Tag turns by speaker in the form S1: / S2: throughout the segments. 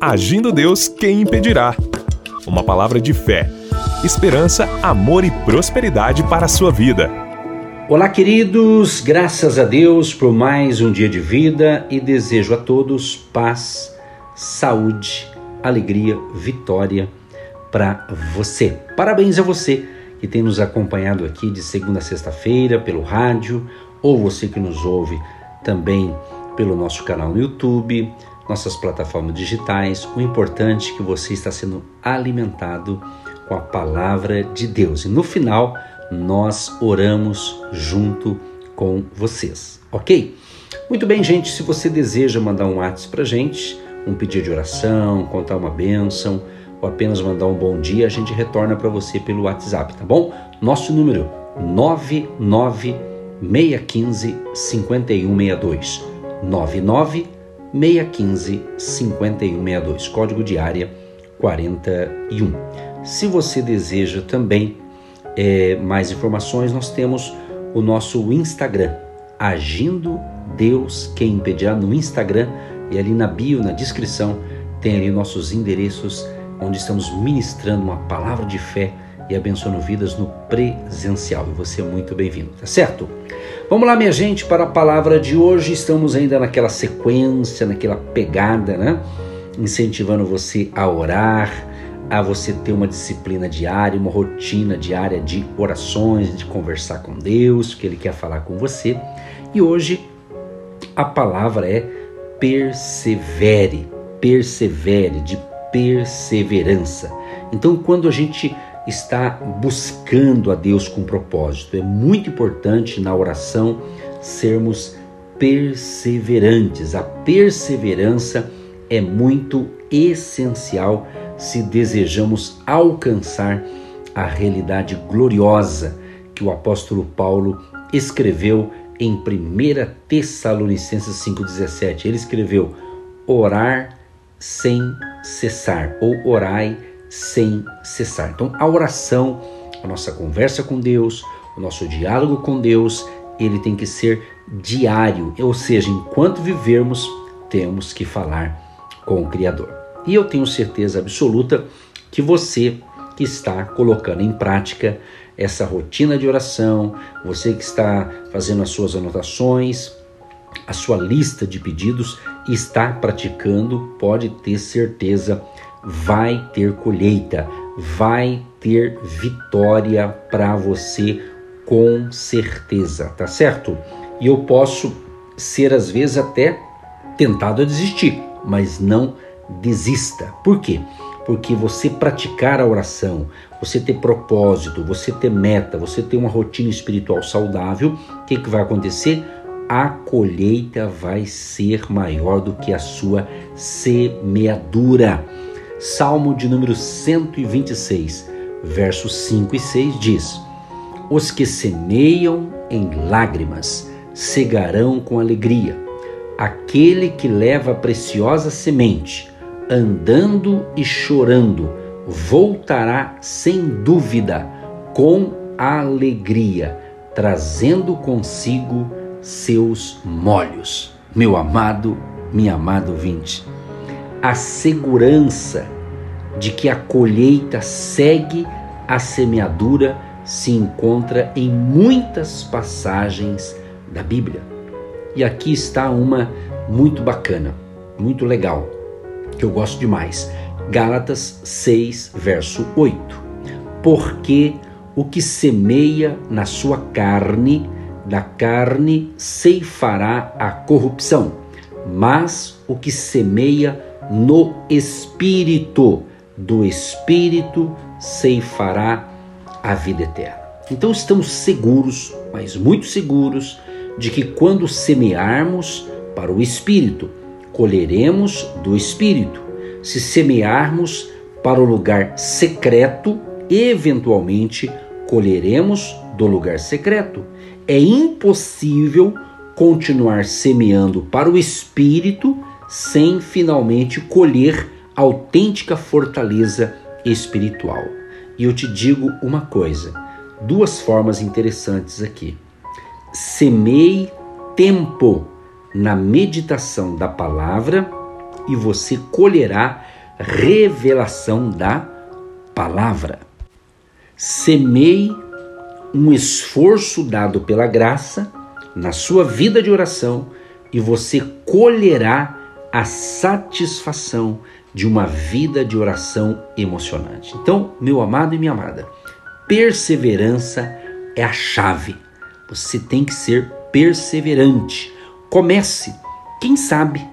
S1: Agindo Deus, quem impedirá? Uma palavra de fé, esperança, amor e prosperidade para a sua vida.
S2: Olá, queridos, graças a Deus por mais um dia de vida e desejo a todos paz, saúde, alegria, vitória para você. Parabéns a você que tem nos acompanhado aqui de segunda a sexta-feira pelo rádio ou você que nos ouve também pelo nosso canal no YouTube, nossas plataformas digitais. O importante é que você está sendo alimentado com a palavra de Deus. E no final, nós oramos junto com vocês, ok? Muito bem, gente. Se você deseja mandar um WhatsApp para gente, um pedido de oração, contar uma bênção ou apenas mandar um bom dia, a gente retorna para você pelo WhatsApp, tá bom? Nosso número 99615 5162. 99 615 5162, código de área 41. Se você deseja também é, mais informações, nós temos o nosso Instagram, Agindo Deus Quem Impedirá, no Instagram e ali na bio, na descrição, tem ali nossos endereços onde estamos ministrando uma palavra de fé e abençoando vidas no presencial. E você é muito bem-vindo, tá certo? Vamos lá, minha gente, para a palavra de hoje. Estamos ainda naquela sequência, naquela pegada, né? Incentivando você a orar, a você ter uma disciplina diária, uma rotina diária de orações, de conversar com Deus, que Ele quer falar com você. E hoje a palavra é persevere, persevere, de perseverança. Então, quando a gente está buscando a Deus com propósito. É muito importante na oração sermos perseverantes. A perseverança é muito essencial se desejamos alcançar a realidade gloriosa que o apóstolo Paulo escreveu em 1 Tessalonicenses 5,17. Ele escreveu: orar sem cessar, ou orai sem cessar. Então, a oração, a nossa conversa com Deus, o nosso diálogo com Deus, ele tem que ser diário, ou seja, enquanto vivermos, temos que falar com o Criador. E eu tenho certeza absoluta que você que está colocando em prática essa rotina de oração, você que está fazendo as suas anotações, a sua lista de pedidos está praticando, pode ter certeza vai ter colheita, vai ter vitória para você com certeza, tá certo? E eu posso ser às vezes até tentado a desistir, mas não desista. Por quê? Porque você praticar a oração, você ter propósito, você ter meta, você ter uma rotina espiritual saudável, o que, que vai acontecer? A colheita vai ser maior do que a sua semeadura. Salmo de número 126, versos 5 e 6 diz: Os que semeiam em lágrimas cegarão com alegria. Aquele que leva a preciosa semente, andando e chorando, voltará sem dúvida com alegria, trazendo consigo seus molhos. Meu amado, minha amada ouvinte, a segurança de que a colheita segue a semeadura se encontra em muitas passagens da Bíblia. E aqui está uma muito bacana, muito legal, que eu gosto demais. Gálatas 6, verso 8. Porque o que semeia na sua carne, da carne ceifará a corrupção, mas o que semeia no espírito, do espírito ceifará a vida eterna. Então estamos seguros, mas muito seguros, de que quando semearmos para o espírito, colheremos do espírito. Se semearmos para o lugar secreto, eventualmente colheremos do lugar secreto. É impossível continuar semeando para o espírito sem finalmente colher autêntica fortaleza espiritual. E eu te digo uma coisa, duas formas interessantes aqui. Semeie tempo na meditação da palavra e você colherá revelação da palavra. Semeie um esforço dado pela graça na sua vida de oração e você colherá a satisfação de uma vida de oração emocionante. Então, meu amado e minha amada, perseverança é a chave. Você tem que ser perseverante. Comece. Quem sabe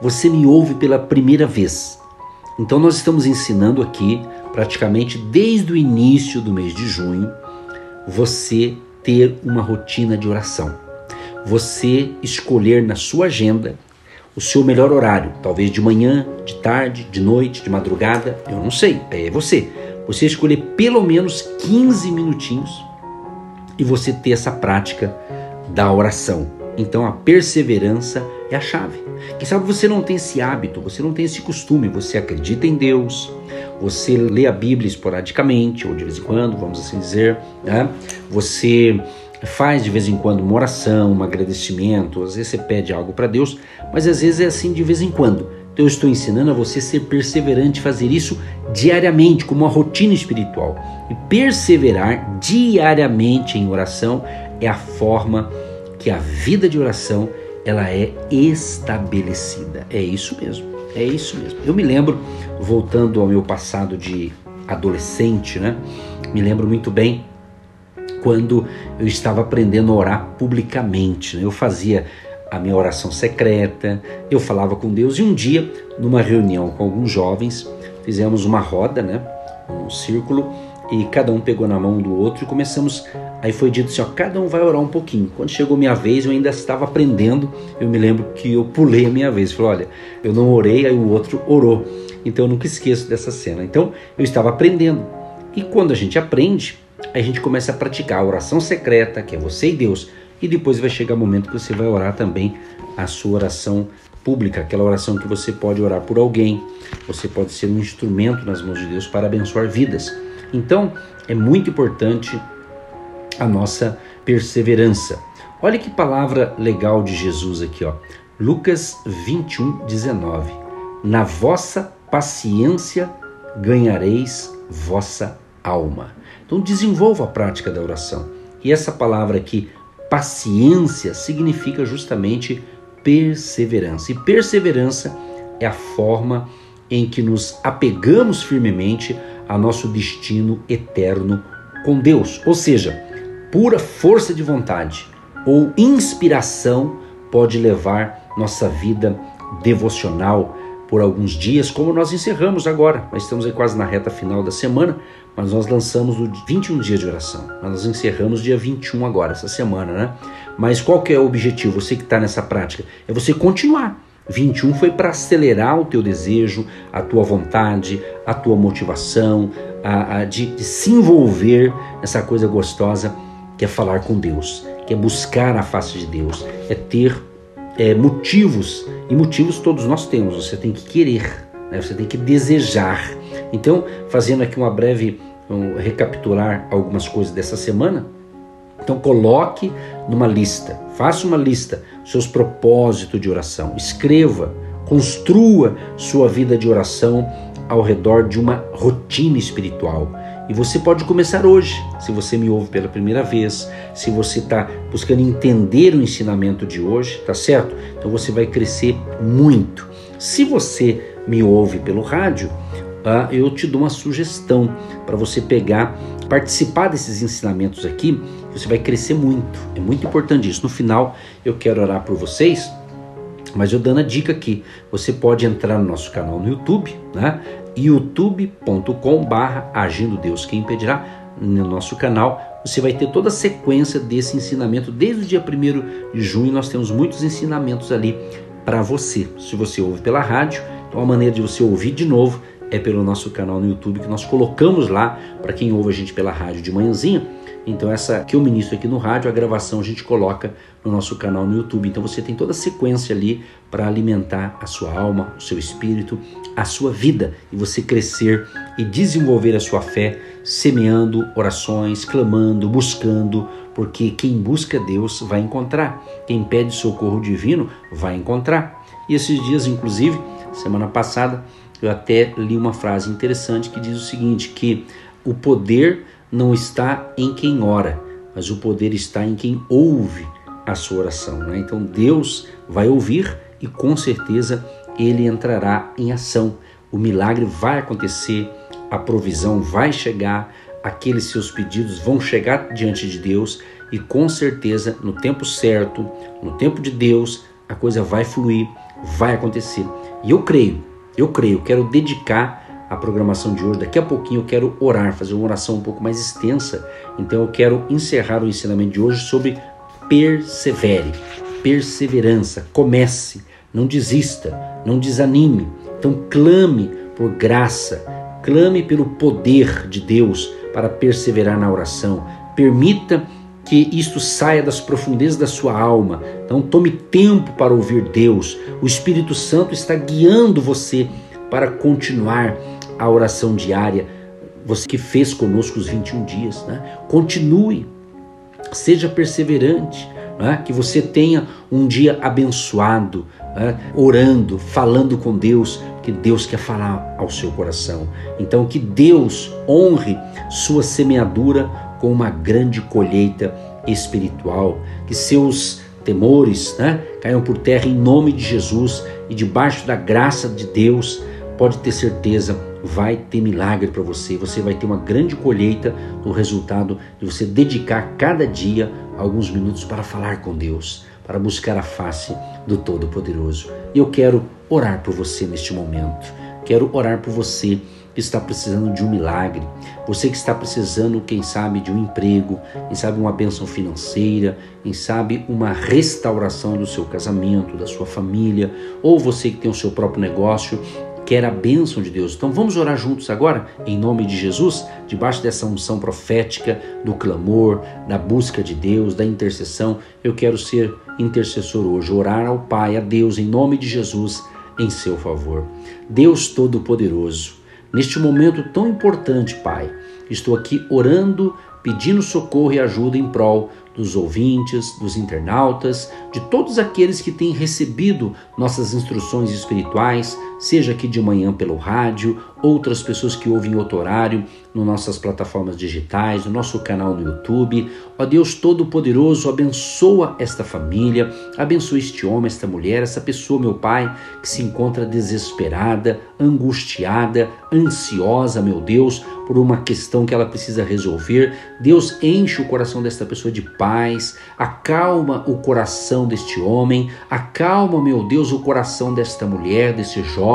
S2: você me ouve pela primeira vez. Então, nós estamos ensinando aqui, praticamente desde o início do mês de junho, você ter uma rotina de oração. Você escolher na sua agenda o seu melhor horário, talvez de manhã, de tarde, de noite, de madrugada, eu não sei, é você. Você escolher pelo menos 15 minutinhos e você ter essa prática da oração. Então a perseverança é a chave. Quem sabe você não tem esse hábito, você não tem esse costume, você acredita em Deus, você lê a Bíblia esporadicamente, ou de vez em quando, vamos assim dizer, né? você faz de vez em quando uma oração, um agradecimento, às vezes você pede algo para Deus, mas às vezes é assim de vez em quando. Então eu estou ensinando a você ser perseverante, fazer isso diariamente, como uma rotina espiritual. E perseverar diariamente em oração é a forma que a vida de oração ela é estabelecida. É isso mesmo. É isso mesmo. Eu me lembro, voltando ao meu passado de adolescente, né? Me lembro muito bem quando eu estava aprendendo a orar publicamente. Né? Eu fazia a minha oração secreta, eu falava com Deus e um dia, numa reunião com alguns jovens, fizemos uma roda, né? um círculo, e cada um pegou na mão do outro e começamos. Aí foi dito assim: ó, cada um vai orar um pouquinho. Quando chegou minha vez, eu ainda estava aprendendo. Eu me lembro que eu pulei a minha vez. Falei: olha, eu não orei, aí o outro orou. Então eu nunca esqueço dessa cena. Então eu estava aprendendo. E quando a gente aprende, a gente começa a praticar a oração secreta, que é você e Deus, e depois vai chegar o momento que você vai orar também a sua oração pública, aquela oração que você pode orar por alguém, você pode ser um instrumento nas mãos de Deus para abençoar vidas. Então, é muito importante a nossa perseverança. Olha que palavra legal de Jesus aqui, ó. Lucas 21, 19. Na vossa paciência ganhareis vossa alma. Então desenvolva a prática da oração. E essa palavra aqui, paciência, significa justamente perseverança. E perseverança é a forma em que nos apegamos firmemente a nosso destino eterno com Deus. Ou seja, pura força de vontade ou inspiração pode levar nossa vida devocional por alguns dias, como nós encerramos agora. Nós estamos aí quase na reta final da semana, mas nós lançamos o 21 dias de oração. Nós encerramos dia 21 agora, essa semana, né? Mas qual que é o objetivo? Você que está nessa prática, é você continuar. 21 foi para acelerar o teu desejo, a tua vontade, a tua motivação, a, a de, de se envolver nessa coisa gostosa que é falar com Deus, que é buscar a face de Deus, é ter é, motivos, e motivos todos nós temos, você tem que querer, né? você tem que desejar. Então, fazendo aqui uma breve um, recapitular algumas coisas dessa semana, então coloque numa lista, faça uma lista, seus propósitos de oração, escreva, construa sua vida de oração ao redor de uma rotina espiritual. E você pode começar hoje, se você me ouve pela primeira vez, se você está buscando entender o ensinamento de hoje, tá certo? Então você vai crescer muito. Se você me ouve pelo rádio, uh, eu te dou uma sugestão para você pegar, participar desses ensinamentos aqui, você vai crescer muito. É muito importante isso. No final, eu quero orar por vocês. Mas eu dando a dica aqui, você pode entrar no nosso canal no YouTube, né? youtube.com barra Agindo Deus Quem Impedirá, no nosso canal, você vai ter toda a sequência desse ensinamento. Desde o dia 1 de junho nós temos muitos ensinamentos ali para você. Se você ouve pela rádio, então a maneira de você ouvir de novo é pelo nosso canal no YouTube que nós colocamos lá para quem ouve a gente pela rádio de manhãzinha então essa que eu ministro aqui no rádio, a gravação a gente coloca no nosso canal no YouTube. Então você tem toda a sequência ali para alimentar a sua alma, o seu espírito, a sua vida e você crescer e desenvolver a sua fé, semeando orações, clamando, buscando, porque quem busca Deus vai encontrar. Quem pede socorro divino vai encontrar. E esses dias, inclusive, semana passada, eu até li uma frase interessante que diz o seguinte: que o poder não está em quem ora, mas o poder está em quem ouve a sua oração. Né? Então Deus vai ouvir e com certeza ele entrará em ação. O milagre vai acontecer, a provisão vai chegar, aqueles seus pedidos vão chegar diante de Deus e com certeza no tempo certo, no tempo de Deus, a coisa vai fluir, vai acontecer. E eu creio, eu creio, quero dedicar a programação de hoje. Daqui a pouquinho eu quero orar, fazer uma oração um pouco mais extensa. Então eu quero encerrar o ensinamento de hoje sobre persevere, perseverança, comece, não desista, não desanime. Então clame por graça, clame pelo poder de Deus para perseverar na oração. Permita que isto saia das profundezas da sua alma. Então tome tempo para ouvir Deus. O Espírito Santo está guiando você para continuar a oração diária. Você que fez conosco os 21 dias, né? Continue. Seja perseverante, né? que você tenha um dia abençoado, né? orando, falando com Deus, que Deus quer falar ao seu coração. Então, que Deus honre sua semeadura com uma grande colheita espiritual, que seus temores né, caiam por terra em nome de Jesus e debaixo da graça de Deus, pode ter certeza, vai ter milagre para você. Você vai ter uma grande colheita no resultado de você dedicar cada dia alguns minutos para falar com Deus, para buscar a face do Todo-Poderoso. E eu quero orar por você neste momento. Quero orar por você que está precisando de um milagre, você que está precisando, quem sabe, de um emprego, quem sabe uma bênção financeira, quem sabe uma restauração do seu casamento, da sua família, ou você que tem o seu próprio negócio, quer a bênção de Deus. Então vamos orar juntos agora, em nome de Jesus, debaixo dessa unção profética, do clamor, da busca de Deus, da intercessão. Eu quero ser intercessor hoje, orar ao Pai, a Deus, em nome de Jesus, em seu favor. Deus Todo-Poderoso, Neste momento tão importante, Pai, estou aqui orando, pedindo socorro e ajuda em prol dos ouvintes, dos internautas, de todos aqueles que têm recebido nossas instruções espirituais, seja aqui de manhã pelo rádio, outras pessoas que ouvem outro horário, nas nossas plataformas digitais, no nosso canal no YouTube. Ó Deus Todo-Poderoso, abençoa esta família, abençoa este homem, esta mulher, essa pessoa, meu Pai, que se encontra desesperada, angustiada, ansiosa, meu Deus, por uma questão que ela precisa resolver. Deus enche o coração desta pessoa de paz, acalma o coração deste homem, acalma, meu Deus, o coração desta mulher, desse jovem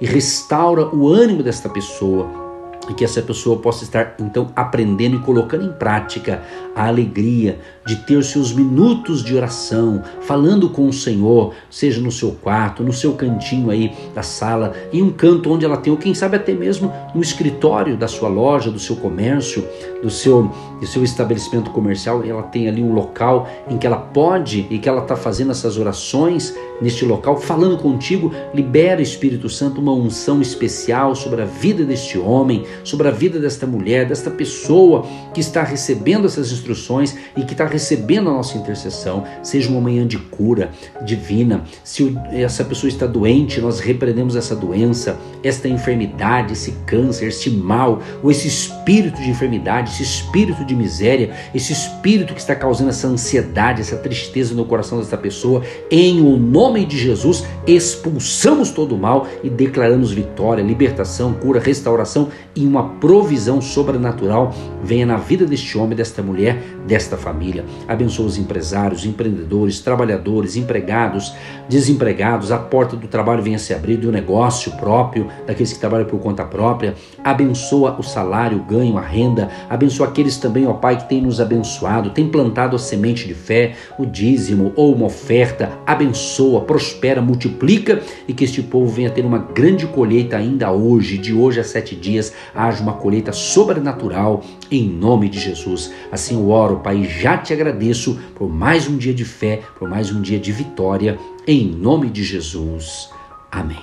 S2: e restaura o ânimo desta pessoa. E que essa pessoa possa estar então aprendendo e colocando em prática a alegria de ter os seus minutos de oração, falando com o Senhor, seja no seu quarto, no seu cantinho aí da sala, em um canto onde ela tem, ou quem sabe até mesmo no escritório da sua loja, do seu comércio, do seu, do seu estabelecimento comercial, ela tem ali um local em que ela pode e que ela está fazendo essas orações neste local, falando contigo, libera Espírito Santo uma unção especial sobre a vida deste homem, sobre a vida desta mulher, desta pessoa que está recebendo essas instruções e que está recebendo a nossa intercessão. Seja uma manhã de cura divina. Se essa pessoa está doente, nós repreendemos essa doença, esta enfermidade, esse câncer, esse mal, ou esse espírito de enfermidade, esse espírito de miséria, esse espírito que está causando essa ansiedade, essa tristeza no coração dessa pessoa, em o nome de Jesus, expulsamos todo o mal e declaramos vitória, libertação, cura, restauração e uma provisão sobrenatural venha na vida deste homem, desta mulher, desta família. Abençoa os empresários, empreendedores, trabalhadores, empregados, desempregados, a porta do trabalho venha se abrir do negócio próprio, daqueles que trabalham por conta própria. Abençoa o salário, o ganho, a renda. Abençoa aqueles também, ó Pai, que tem nos abençoado, tem plantado a semente de fé, o dízimo ou uma oferta. Abençoa, prospera, multiplica e que este povo venha ter uma grande colheita ainda hoje, de hoje a sete dias haja uma colheita sobrenatural em nome de Jesus. Assim eu oro, Pai, já te agradeço por mais um dia de fé, por mais um dia de vitória, em nome de Jesus. Amém.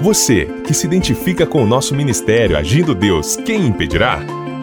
S1: Você que se identifica com o nosso ministério Agindo Deus, quem impedirá?